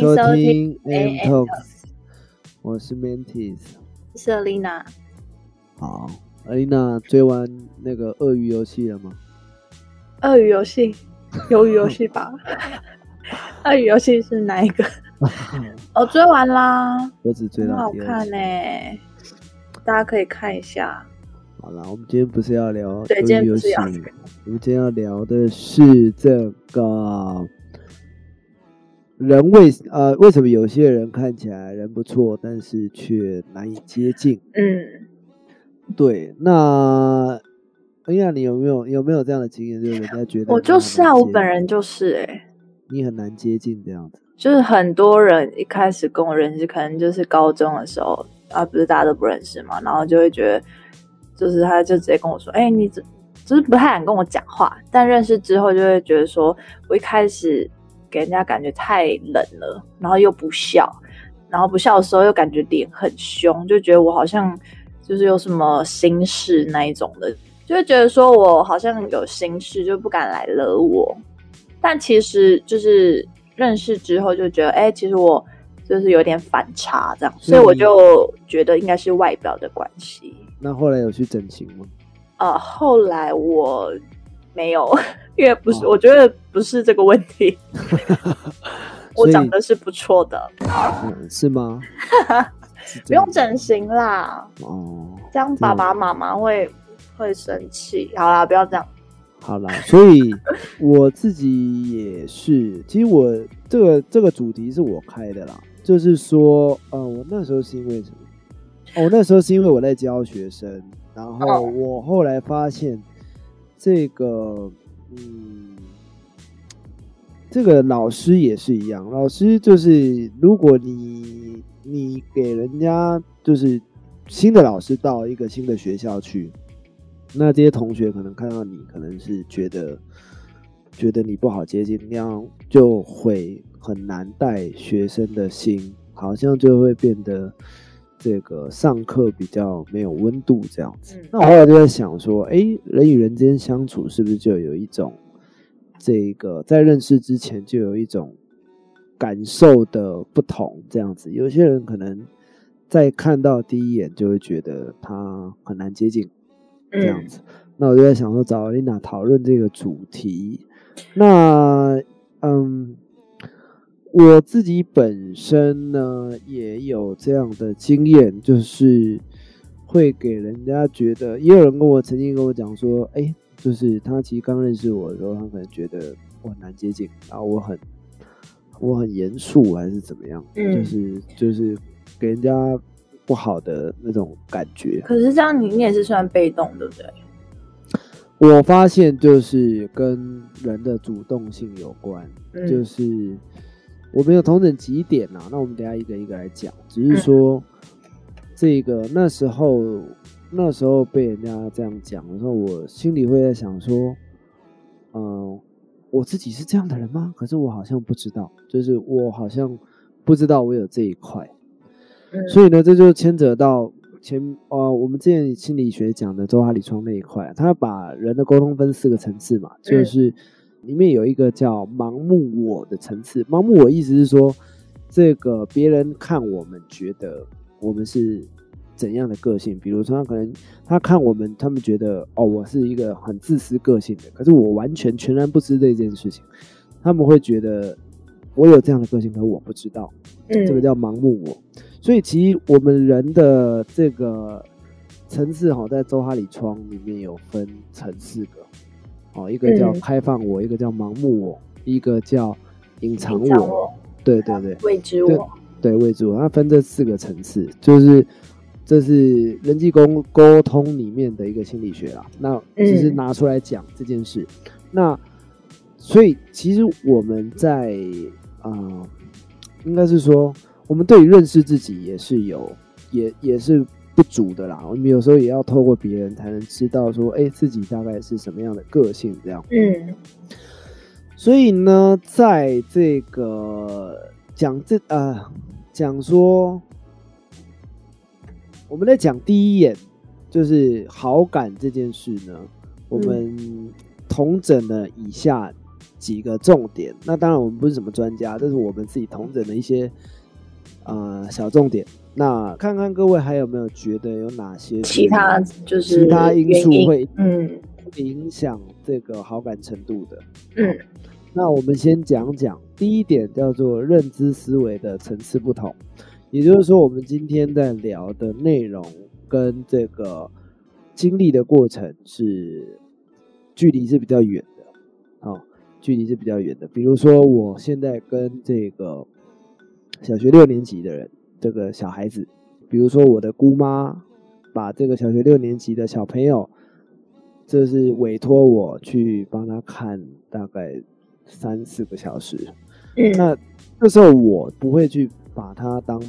收听 AM Talks，我是 Mantis，是 Alina。好，Alina 追完那个鳄鱼游戏了吗？鳄鱼游戏，鱿鱼游戏吧。鳄鱼游戏是哪一个？我 追完啦，我只追到好看呢，大家可以看一下。好了，我们今天不是要聊对，今天不是要，我们今天要聊的是这个。人为呃，为什么有些人看起来人不错，但是却难以接近？嗯，对。那哎呀，你有没有有没有这样的经验？就是人家觉得我就是啊，我本人就是哎，你很难接近这样子。就是很多人一开始跟我认识，可能就是高中的时候啊，不是大家都不认识嘛，然后就会觉得，就是他就直接跟我说：“哎，你只就是不太敢跟我讲话。”但认识之后，就会觉得说我一开始。给人家感觉太冷了，然后又不笑，然后不笑的时候又感觉脸很凶，就觉得我好像就是有什么心事那一种的，就会觉得说我好像有心事，就不敢来惹我。但其实就是认识之后就觉得，哎，其实我就是有点反差这样，所以我就觉得应该是外表的关系。那后来有去整形吗？呃，后来我没有。因为不是，我觉得不是这个问题。我长得是不错的，嗯是吗？不用整形啦。哦，这样爸爸妈妈会会生气。好啦，不要这样。好啦，所以我自己也是。其实我这个这个主题是我开的啦，就是说，呃，我那时候是因为什么？哦那时候是因为我在教学生，然后我后来发现这个。嗯，这个老师也是一样。老师就是，如果你你给人家就是新的老师到一个新的学校去，那这些同学可能看到你，可能是觉得觉得你不好接近，那样就会很难带学生的心，好像就会变得这个上课比较没有温度这样子。那我后来就在想说，哎，人与人之间相处是不是就有一种？这个在认识之前就有一种感受的不同，这样子，有些人可能在看到第一眼就会觉得他很难接近，这样子。那我就在想说，找丽娜讨论这个主题。那嗯，我自己本身呢也有这样的经验，就是会给人家觉得，也有人跟我曾经跟我讲说，哎。就是他其实刚认识我的时候，他可能觉得我很难接近，然后我很我很严肃还是怎么样，就是就是给人家不好的那种感觉。可是这样你你也是算被动，对不对？我发现就是跟人的主动性有关，就是我们有同等几点啊，那我们等下一个一个来讲，只是说这个那时候。那时候被人家这样讲的时候，我心里会在想说，嗯，我自己是这样的人吗？可是我好像不知道，就是我好像不知道我有这一块。所以呢，这就牵扯到前呃，我们之前心理学讲的周哈里窗那一块，他把人的沟通分四个层次嘛，就是里面有一个叫盲目我的层次。盲目我意思是说，这个别人看我们觉得我们是。怎样的个性？比如说，他可能他看我们，他们觉得哦，我是一个很自私个性的，可是我完全全然不知这件事情。他们会觉得我有这样的个性，可是我不知道，这个叫盲目我。所以，其实我们人的这个层次，哈，在周哈里窗里面有分成四个，哦，一个叫开放我，一个叫盲目我，一个叫隐藏我，对对对，未知我，对未知我，它分这四个层次，就是。这是人际沟沟通里面的一个心理学啦，那只是拿出来讲这件事。那所以其实我们在啊，应该是说，我们对于认识自己也是有，也也是不足的啦。我们有时候也要透过别人才能知道说，哎，自己大概是什么样的个性这样。嗯。所以呢，在这个讲这呃讲说。我们在讲第一眼就是好感这件事呢，我们同整了以下几个重点。那当然我们不是什么专家，这是我们自己同整的一些呃小重点。那看看各位还有没有觉得有哪些其他就是其他因素会嗯影响这个好感程度的？嗯那我们先讲讲第一点，叫做认知思维的层次不同。也就是说，我们今天在聊的内容跟这个经历的过程是距离是比较远的，哦，距离是比较远的。比如说，我现在跟这个小学六年级的人，这个小孩子，比如说我的姑妈，把这个小学六年级的小朋友，这是委托我去帮他看大概三四个小时。嗯那这时候我不会去把他当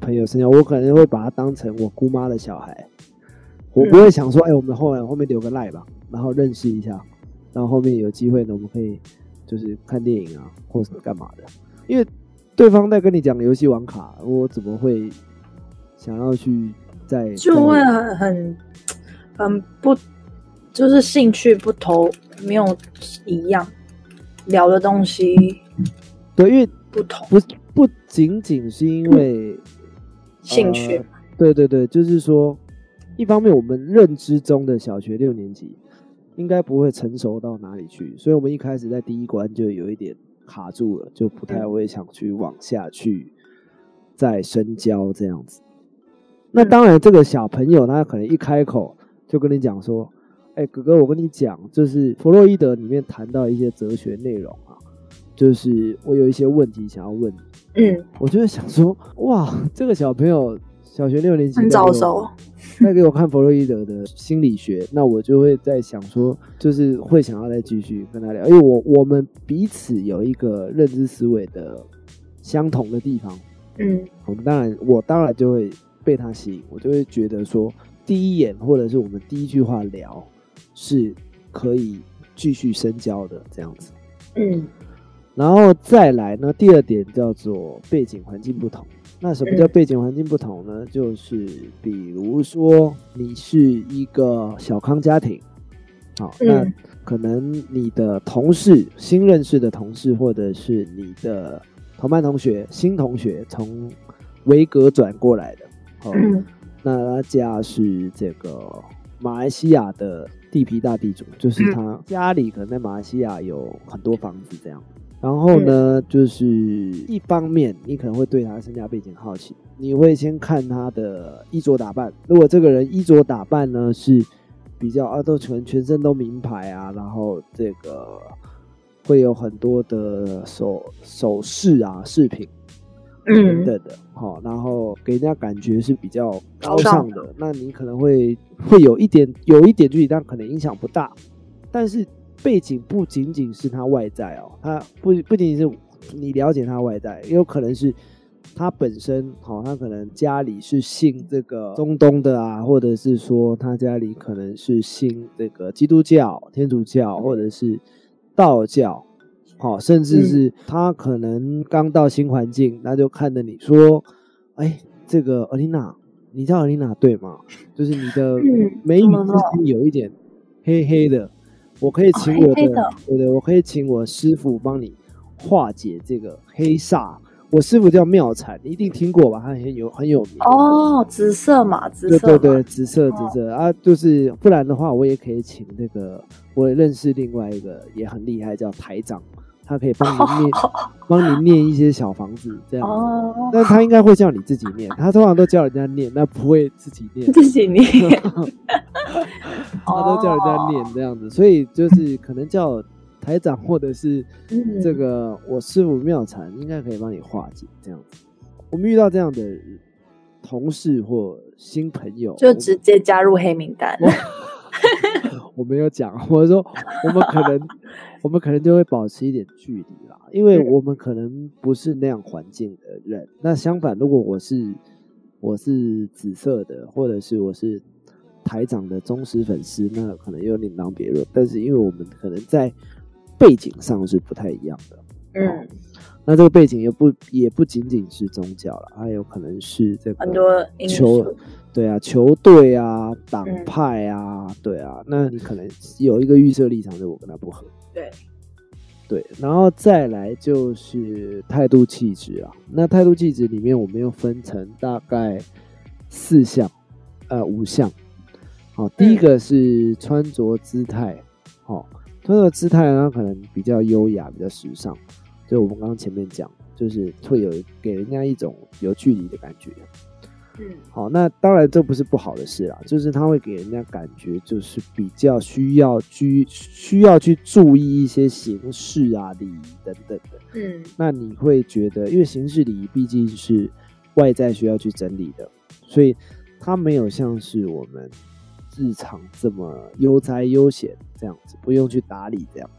朋友生交，我可能会把他当成我姑妈的小孩。我不会想说，哎、我们后来后面留个赖吧，然后认识一下，然后后面有机会呢，我们可以就是看电影啊，或者是干嘛的。因为对方在跟你讲游戏网卡，我怎么会想要去在就会很很很不，就是兴趣不投，没有一样，聊的东西对，因为不同，不不仅仅是因为兴趣。呃对对对，就是说，一方面我们认知中的小学六年级应该不会成熟到哪里去，所以我们一开始在第一关就有一点卡住了，就不太会想去往下去再深交这样子。那当然，这个小朋友他可能一开口就跟你讲说：“哎、哥哥，我跟你讲，就是弗洛伊德里面谈到一些哲学内容啊，就是我有一些问题想要问你。”嗯，我就会想说，哇，这个小朋友小学六年级很早熟，再给我看弗洛伊德的心理学，那我就会在想说，就是会想要再继续跟他聊，因为我我们彼此有一个认知思维的相同的地方，嗯我们当然我当然就会被他吸引，我就会觉得说，第一眼或者是我们第一句话聊是可以继续深交的这样子。嗯然后再来呢，第二点叫做背景环境不同。那什么叫背景环境不同呢？就是比如说你是一个小康家庭，好，那嗯可能你的同事新认识的同事，或者是你的同班同学、新同学从维格转过来的，哦，嗯那他家是这个马来西亚的地皮大地主，就是他家里可能在马来西亚有很多房子这样。然后呢，就是一方面你可能会对他身家背景好奇，你会先看他的衣着打扮。如果这个人衣着打扮呢是比较啊，都全全身都名牌啊，然后这个会有很多的首首饰啊饰品等嗯等的，好、然后给人家感觉是比较高高尚尚的，那你可能会会有一点有一点距离，但可能影响不大。但是背景不仅仅是他外在哦，他不不仅仅是你了解他外在，也有可能是他本身好、他可能家里是信这个中东的啊，或者是说他家里可能是信这个基督教、天主教，或者是道教。好、甚至是他可能刚到新环境，那就看着你说，哎，这个尔琳娜，你叫尔琳娜对吗？就是你的嗯眉宇之间有一点黑黑的，我可以请我的，哦黑黑的对对，我可以请我师傅帮你化解这个黑煞。我师傅叫妙禅，你一定听过吧？他很有很有名。哦，紫色嘛，紫色，对对对，紫色紫哦色、啊，就是不然的话，我也可以请那个我认识另外一个也很厉害，叫台长，他可以帮你念，帮你念一些小房子这样但他应该会叫你自己念，他通常都叫人家念，那不会自己念，自己念，他都叫人家念这样子，所以就是可能叫台长或者是嗯。这个我师傅妙禅应该可以帮你化解这样子。我们遇到这样的同事或新朋友，就直接加入黑名单。我没有讲，我说我们可能我们可能就会保持一点距离啦，因为嗯我们可能不是那样环境的人。那相反，如果我是我是紫色的，或者是我是台长的忠实粉丝，那可能又另当别论。但是因为我们可能在背景上是不太一样的，嗯，那这个背景也不也不仅仅是宗教了，还有可能是这个很多球，对啊，球队啊，党嗯派啊，对啊，那你可能有一个预设立场，就是我跟他不合。对，对，然后再来就是态度气质啊。那态度气质里面，我们又分成大概四项，呃，五项。好，第一个是穿着姿态，好，穿着姿态呢，可能比较优雅，比较时尚。就我们刚刚前面讲，就是会有给人家一种有距离的感觉。嗯，好，那当然这不是不好的事啦，就是他会给人家感觉就是比较需要居需要去注意一些形式啊、礼仪等等的。嗯，那你会觉得，因为形式礼仪毕竟是外在需要去整理的，所以它没有像是我们日常这么悠哉悠闲这样子，不用去打理这样。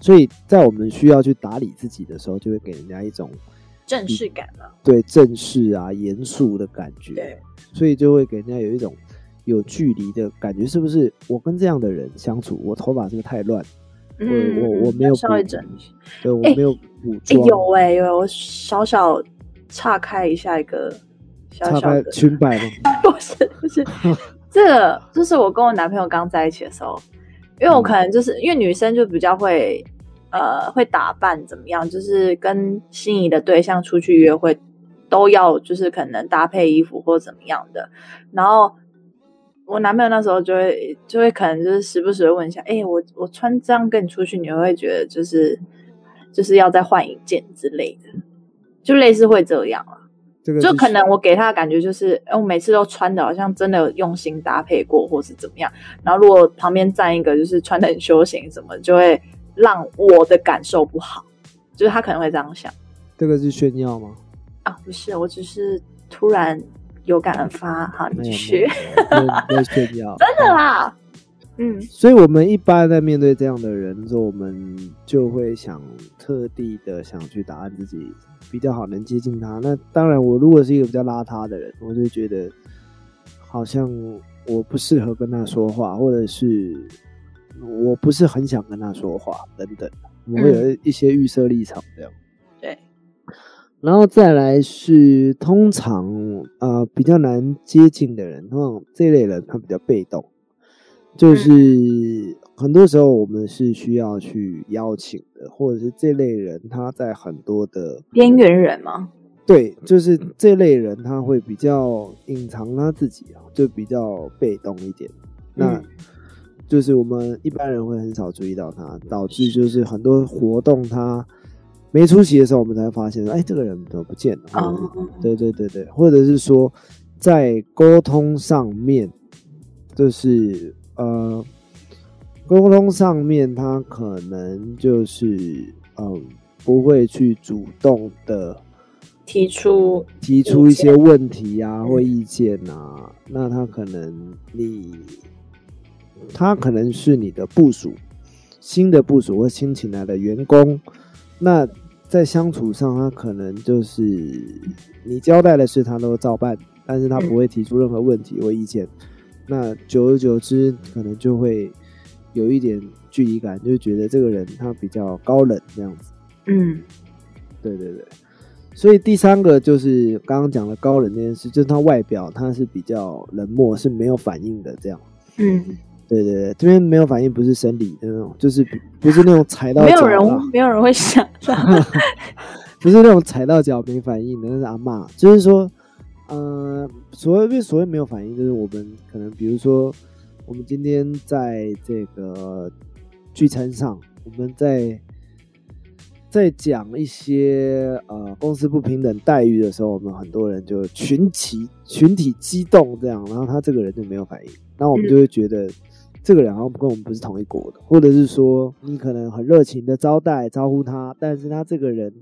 所以在我们需要去打理自己的时候，就会给人家一种正式感嘛。对正式啊、严肃的感觉。对，所以就会给人家有一种有距离的感觉，是不是？我跟这样的人相处，我头发是不是太乱？嗯，我我没有稍微补整一下。对我哎没有补哎、妆，有哎、有，我小小岔开一下一个小小的，裙摆吗？不是不是，这个就是我跟我男朋友刚在一起的时候，因为我可能就是因为女生就比较会呃会打扮怎么样，就是跟心仪的对象出去约会都要就是可能搭配衣服或怎么样的，然后。我男朋友那时候就会就会可能就是时不时的问一下，哎、我我穿这样跟你出去，你会觉得就是就是要再换一件之类的，就类似会这样啊。这个就可能我给他的感觉就是，哎，我每次都穿的好像真的有用心搭配过，或是怎么样。然后如果旁边站一个就是穿的很休闲什么，就会让我的感受不好。就是他可能会这样想这个是炫耀吗？啊，不是，我只是突然有感而发。好，你没有继续，没有没有在炫耀，真的啦，嗯所以，我们一般在面对这样的人的时候，我们就会想特地的想去打扮自己比较好，能接近他。那当然，我如果是一个比较邋遢的人，我就觉得好像我不适合跟他说话，或者是我不是很想跟他说话等等，我会有一些预设立场这样。对，然后再来是通常呃比较难接近的人，通常这类人他比较被动，就是很多时候我们是需要去邀请的，或者是这类人他在很多的边缘人吗，对，就是这类人他会比较隐藏他自己啊，就比较被动一点。那嗯就是我们一般人会很少注意到他，导致就是。很多活动他没出席的时候，我们才发现说，哎，这个人怎么不见了？对对对对，或者是说在沟通上面，就是呃，沟通上面他可能就是嗯不会去主动的提出提出一些问题啊或意见啊，那他可能你他可能是你的部属，新的部署或新请来的员工，那在相处上，他可能就是你交代的事他都照办，但是他不会提出任何问题或意见，那久而久之，可能就会有一点距离感，就觉得这个人他比较高冷这样子。嗯。对对对，所以第三个就是刚刚讲的高冷这件事，就是他外表他是比较冷漠，是没有反应的这样。嗯，对对对，这边没有反应不是生理的那种，就是不不是那种踩到没有人没有人会想到，不是那种踩到脚没反应的，那是阿嬷。就是说，呃，所谓所谓没有反应，就是我们可能比如说，我们今天在这个聚餐上，我们在在讲一些呃公司不平等待遇的时候，我们很多人就群体群体激动这样，然后他这个人就没有反应，那我们就会觉得。这个人好像跟我们不是同一国的，或者是说你可能很热情的招待招呼他，但是他这个人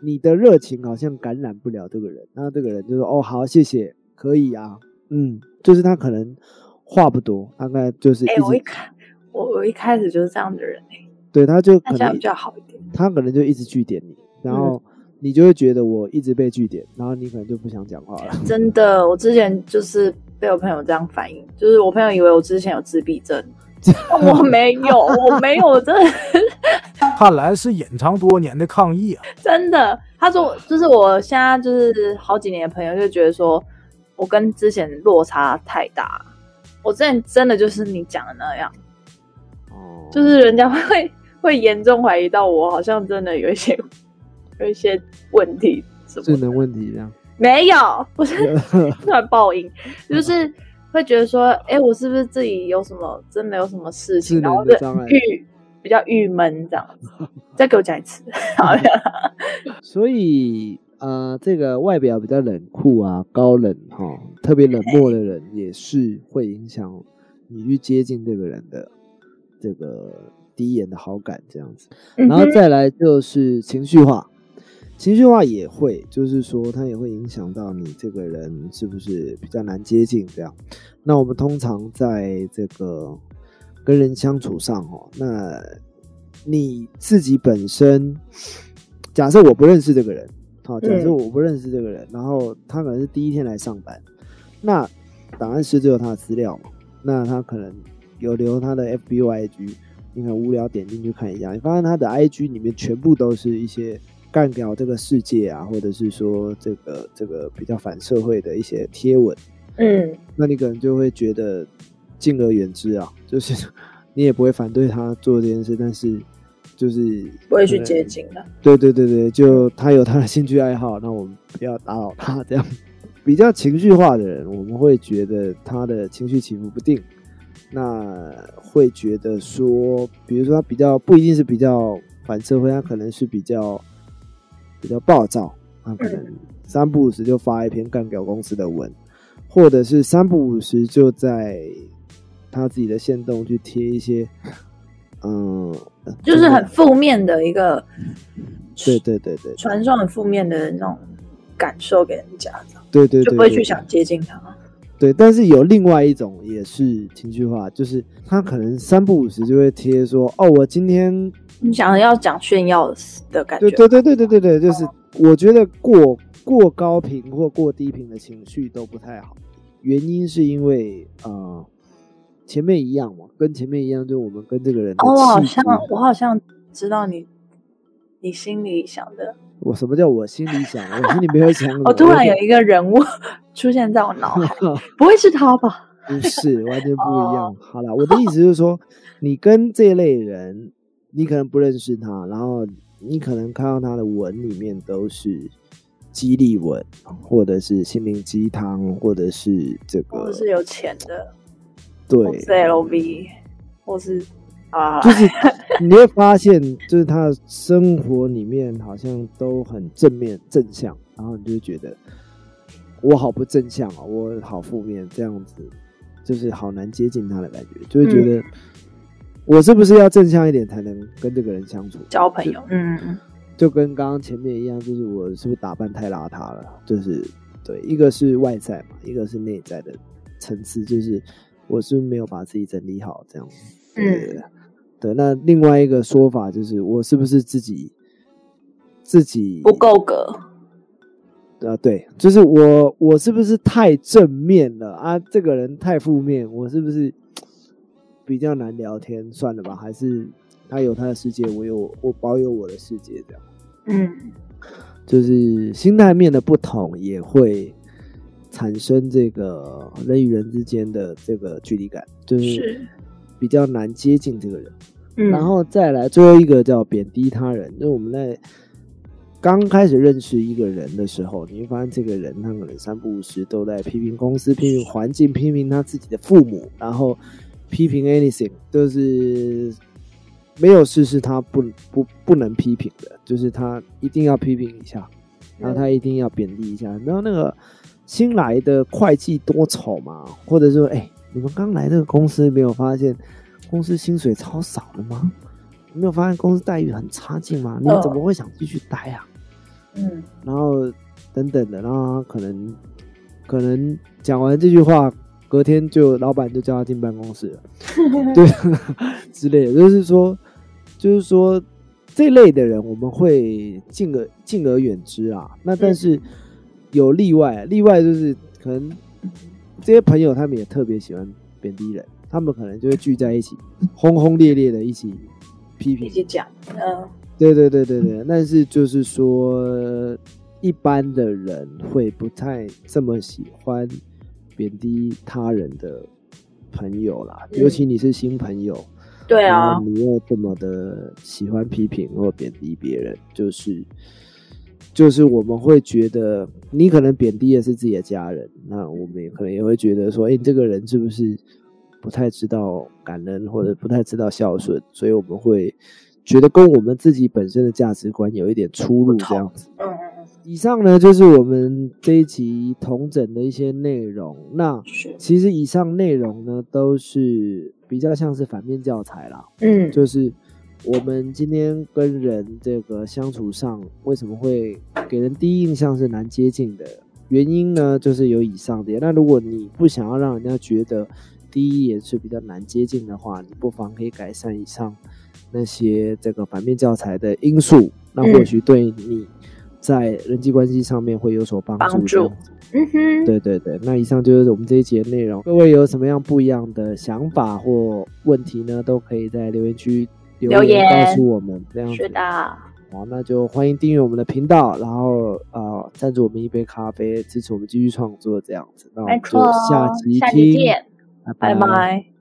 你的热情好像感染不了这个人，那这个人就说：“哦，好，谢谢，可以啊，嗯，就是他可能话不多，大概就是一哎、直、我一开我我一开始就是这样的人哎、对，他就可能比较好一点。他可能就一直据点你，然后嗯你就会觉得我一直被据点，然后你可能就不想讲话了。真的，我之前就是被我朋友这样反应，就是我朋友以为我之前有自闭症，我没有，我没有，真的 看来是隐藏多年的抗议啊！真的。他说，就是我现在就是好几年的朋友就觉得说我跟之前落差太大，我之前真的就是你讲的那样，哦，就是人家会会严重怀疑到我好像真的有一些有一些问题什么的智能问题这样。没有，不是突然爆音，就是会觉得说，哎、我是不是自己有什么真没有什么事情，然后郁比较郁闷这样子。再给我讲一次，好 呀，所以呃，这个外表比较冷酷啊、高冷哈、特别冷漠的人，也是会影响你去接近这个人的这个第一眼的好感这样子。然后再来就是情绪化，情绪化也会，就是说它也会影响到你这个人是不是比较难接近这样。那我们通常在这个跟人相处上哦，那你自己本身，假设我不认识这个人，好，假设嗯我不认识这个人，然后他可能是第一天来上班，那档案室就有他的资料嘛，那他可能有留他的 FB 或 IG，你很无聊点进去看一下，你发现他的 IG 里面全部都是一些干掉这个世界啊，或者是说这个这个比较反社会的一些贴文，嗯，那你可能就会觉得敬而远之啊，就是你也不会反对他做这件事，但是就是不会去接近的。对对对对，就他有他的兴趣爱好，那我们不要打扰他。这样比较情绪化的人，我们会觉得他的情绪起伏不定，那会觉得说，比如说他比较不一定是比较反社会，他可能是比较比较暴躁，他可能三不五时就发一篇干掉公司的文，或者是三不五时就在他自己的线动去贴一些，嗯，就是很负面的一个，对对对对。传送很负面的那种感受给人家，对对对，就不会去想接近他。对，但是有另外一种也是情绪化，就是他可能三不五时就会贴说，哦，我今天，你想要讲炫耀的感觉对，对对对对对对，就是我觉得过过高频或过低频的情绪都不太好，原因是因为呃前面一样嘛，跟前面一样，就我们跟这个人我好像我好像知道你你心里想的，我什么叫我心里想，我心里没有想，我突然有一个人物 出现在我脑海，不会是他吧？不是，完全不一哦。样。好了，我的意思就是说，你跟这类人，你可能不认识他，然后你可能看到他的文里面都是激励文，或者是心灵鸡汤，或者是这个或者是有钱的，对。或，是 LV，或是啊，就是 你会发现，就是他的生活里面好像都很正面正向，然后你就会觉得我好不正向啊，我好负面，这样子就是好难接近他的感觉，就会觉得我是不是要正向一点才能跟这个人相处？交朋友，嗯嗯就跟刚刚前面一样，就是我是不是打扮太邋遢了？就是对，一个是外在嘛，一个是内在的层次，就是我是不是没有把自己整理好这样。对嗯，对，那另外一个说法就是，我是不是自己自己不够格，啊？对，就是我我是不是太正面了啊？这个人太负面，我是不是比较难聊天？算了吧，还是他有他的世界，我有我保有我的世界，这样。嗯，就是心态面的不同，也会产生这个人与人之间的这个距离感，就是是，比较难接近这个人。嗯，然后再来最后一个叫贬低他人，就是我们在刚开始认识一个人的时候，你会发现这个人他可能三不五时都在批评公司、批评环境、批评他自己的父母，然后批评 anything，就是没有事是他不不不能批评的，就是他一定要批评一下，然后他一定要贬低一下。然后那个新来的会计多丑嘛，或者说，哎、你们刚来这个公司没有发现公司薪水超少的吗？没有发现公司待遇很差劲吗？你们怎么会想继续待啊？嗯，然后等等的，然后可能可能讲完这句话，隔天就老板就叫他进办公室了，对 之类的，就是说，就是说这类的人我们会敬而敬而远之啊。那但是有例外，例外就是可能这些朋友他们也特别喜欢贬低人，他们可能就会聚在一起，轰轰烈烈的一起批评。一起讲，嗯，对对对对对，但是就是说，一般的人会不太这么喜欢贬低他人的朋友啦，嗯。尤其你是新朋友，对啊，你又这么的喜欢批评或贬低别人，就是就是我们会觉得你可能贬低的是自己的家人，那我们也可能也会觉得说，哎、你这个人是不是不太知道感恩或者不太知道孝顺，所以我们会觉得跟我们自己本身的价值观有一点出入，这样子。嗯，以上呢就是我们这一集同整的一些内容。那，其实以上内容呢都是比较像是反面教材啦，嗯就是我们今天跟人这个相处上，为什么会给人第一印象是难接近的原因呢？就是有以上的。那如果你不想要让人家觉得第一眼是比较难接近的话，你不妨可以改善以上那些这个反面教材的因素，那或许对你在人际关系上面会有所帮助。嗯哼，对对对，那以上就是我们这一节的内容。各位有什么样不一样的想法或问题呢？都可以在留言区留留言告诉我们。这样子是的，好，那就欢迎订阅我们的频道，然后呃赞助我们一杯咖啡，支持我们继续创作这样子。那我们就下期下集听，见，拜拜。